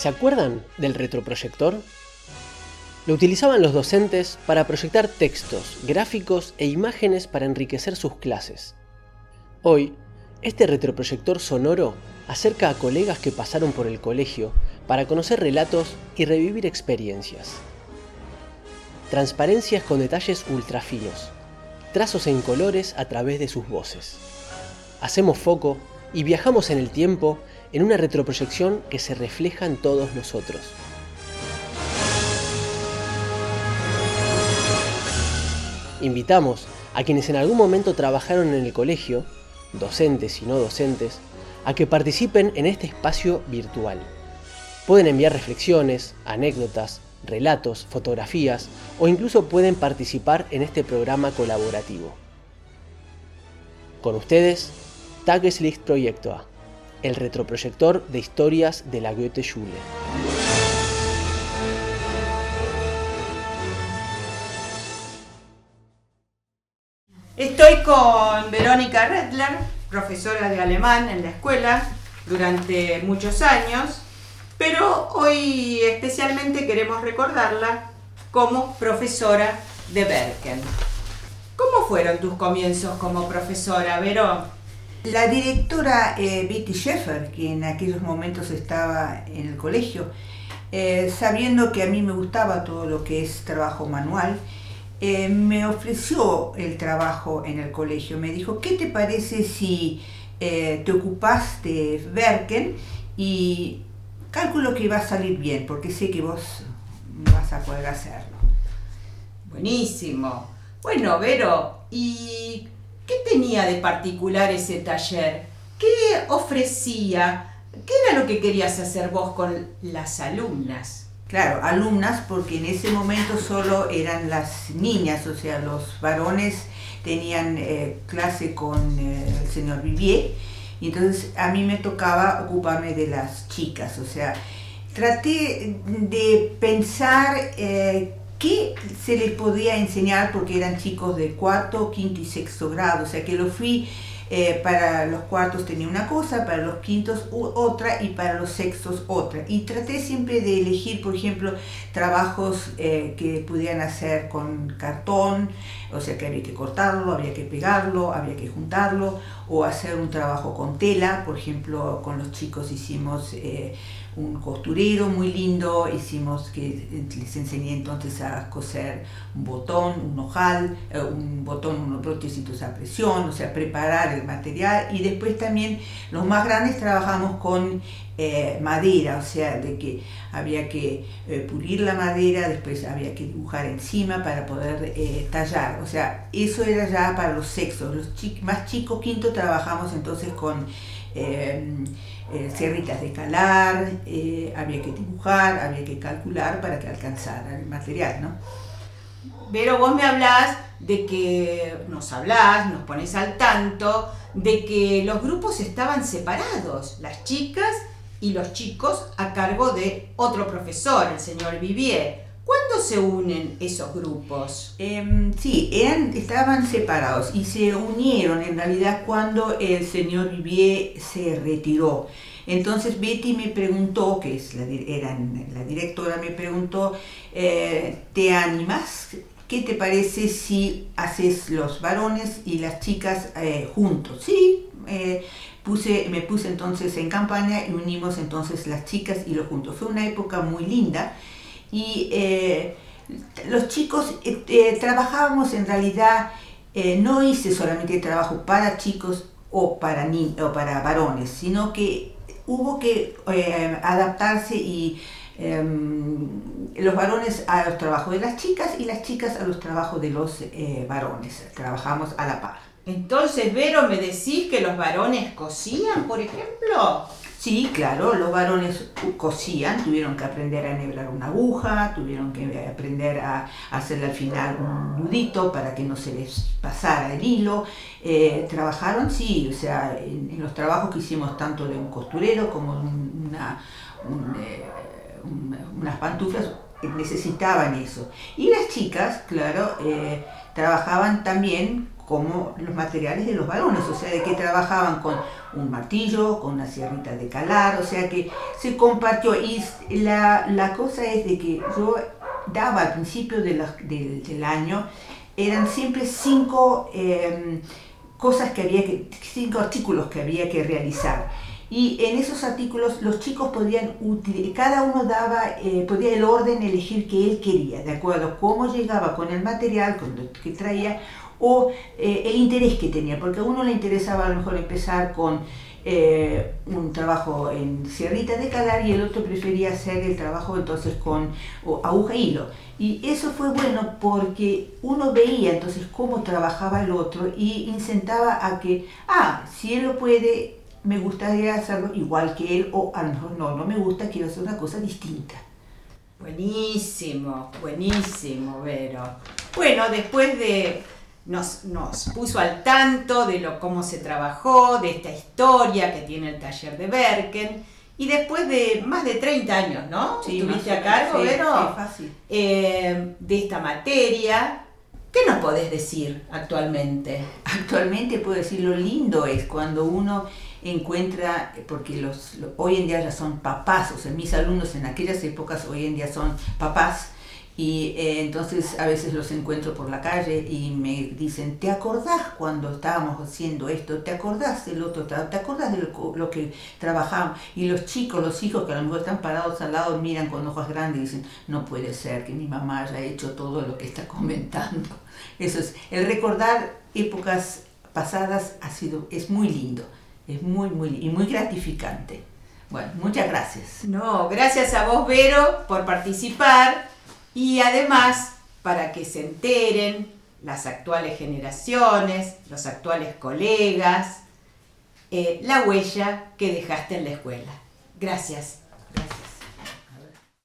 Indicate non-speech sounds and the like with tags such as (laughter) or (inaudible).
¿Se acuerdan del retroproyector? Lo utilizaban los docentes para proyectar textos, gráficos e imágenes para enriquecer sus clases. Hoy, este retroproyector sonoro acerca a colegas que pasaron por el colegio para conocer relatos y revivir experiencias. Transparencias con detalles ultra finos, trazos en colores a través de sus voces. Hacemos foco y viajamos en el tiempo en una retroproyección que se refleja en todos nosotros. Invitamos a quienes en algún momento trabajaron en el colegio, docentes y no docentes, a que participen en este espacio virtual. Pueden enviar reflexiones, anécdotas, relatos, fotografías o incluso pueden participar en este programa colaborativo. Con ustedes, Tageslicht Proyecto A el retroproyector de historias de la Goethe-Schule. Estoy con Verónica Redler, profesora de alemán en la escuela durante muchos años, pero hoy especialmente queremos recordarla como profesora de Berken. ¿Cómo fueron tus comienzos como profesora, Verón? La directora eh, Betty Sheffer, que en aquellos momentos estaba en el colegio, eh, sabiendo que a mí me gustaba todo lo que es trabajo manual, eh, me ofreció el trabajo en el colegio. Me dijo, ¿qué te parece si te ocupas de Berken y calculo que va a salir bien, porque sé que vos vas a poder hacerlo? Buenísimo. Bueno, Vero, ¿y ¿Qué tenía de particular ese taller? ¿Qué ofrecía? ¿Qué era lo que querías hacer vos con las alumnas? Claro, alumnas porque en ese momento solo eran las niñas, o sea, los varones tenían eh, clase con eh, el señor Vivier y entonces a mí me tocaba ocuparme de las chicas, o sea, traté de pensar eh, ¿Qué se les podía enseñar porque eran chicos de cuarto, quinto y sexto grado? O sea que lo fui, eh, para los cuartos tenía una cosa, para los quintos otra y para los sextos otra. Y traté siempre de elegir, por ejemplo, trabajos eh, que pudieran hacer con cartón, o sea que había que cortarlo, había que pegarlo, había que juntarlo, o hacer un trabajo con tela, por ejemplo, con los chicos hicimos... Eh, un costurero muy lindo, hicimos que les enseñé entonces a coser un botón, un ojal, eh, un botón, unos prótesis a presión, o sea, preparar el material. Y después también los más grandes trabajamos con eh, madera, o sea, de que había que eh, pulir la madera, después había que dibujar encima para poder tallar, o sea, eso era ya para los sexos, los más chicos, quinto, trabajamos entonces con eh, cerritas de calar, eh, había que dibujar, había que calcular para que alcanzara el material, ¿no? Pero vos me hablás de que nos hablás, nos pones al tanto, de que los grupos estaban separados, las chicas y los chicos a cargo de otro profesor, el señor Vivier. ¿Cuándo se unen esos grupos? Em, sí, eran, estaban separados y se unieron en realidad cuando el señor Vivier se retiró. Entonces Betty me preguntó, que es la, era la directora, me preguntó, eh, ¿te animas? ¿Qué te parece si haces los varones y las chicas eh, juntos? Sí, eh, puse, me puse entonces en campaña y unimos entonces las chicas y los juntos. Fue una época muy linda y eh, los chicos eh, eh, trabajábamos en realidad, no hice solamente trabajo para chicos o para, o para varones, sino que hubo que adaptarse y em, los varones a los trabajos de las chicas y las chicas a los trabajos de los varones. Trabajamos a la par. Entonces, Vero, ¿me decís que los varones cosían, por ejemplo? Sí, claro, los varones cosían, tuvieron que aprender a enhebrar una aguja, tuvieron que aprender a hacerle al final un nudito para que no se les pasara el hilo. Eh, trabajaron, sí, o sea, en, los trabajos que hicimos tanto de un costurero como una, eh, unas pantuflas, necesitaban eso. Y las chicas, claro, eh, trabajaban también como los materiales de los varones, o sea, de que trabajaban con un martillo, con una sierrita de calar, o sea que se compartió. Y la, la cosa es de que yo daba al principio de del año, eran siempre cinco em, cosas que había que, cinco artículos que había que realizar. Y en esos artículos los chicos podían cada uno daba, eh, podía el orden elegir que él quería, de acuerdo a cómo llegaba con el material, con lo que traía, o eh, el interés que tenía, porque a uno le interesaba a lo mejor empezar con eh, un trabajo en sierrita de calar y el otro prefería hacer el trabajo entonces con aguja e hilo. Y eso fue bueno porque uno veía entonces cómo trabajaba el otro y incentaba a que, ah, si él lo puede, me gustaría hacerlo igual que él, o a lo mejor no, no me gusta, quiero hacer una cosa distinta. Buenísimo, buenísimo, Vero. Bueno, después de nos, nos, puso al tanto de lo, cómo se trabajó, de esta historia que tiene el taller de Berken. Y después de más de 30 años, ¿no? Sí, Estuviste a cargo, sí, fácil. Eh, de esta materia. ¿Qué nos podés decir actualmente? Actualmente puedo decir lo lindo es cuando uno encuentra, porque los, hoy en día ya son papás, o sea, mis alumnos en aquellas épocas hoy en día son papás, y eh, entonces a veces los encuentro por la calle y me dicen, ¿te acordás cuando estábamos haciendo esto? ¿Te acordás del otro? ¿Te acordás de lo, que trabajamos? Y los chicos, los hijos que a lo mejor están parados al lado, miran con ojos grandes y dicen, no puede ser que mi mamá haya hecho todo lo que está (laughs) comentando. Eso es, el recordar épocas pasadas ha sido, es muy lindo, es muy, muy, y muy gratificante. Bueno, muchas gracias. No, gracias a vos, Vero, por participar y además para que se enteren las actuales generaciones, los actuales colegas, eh, la huella que dejaste en la escuela. Gracias.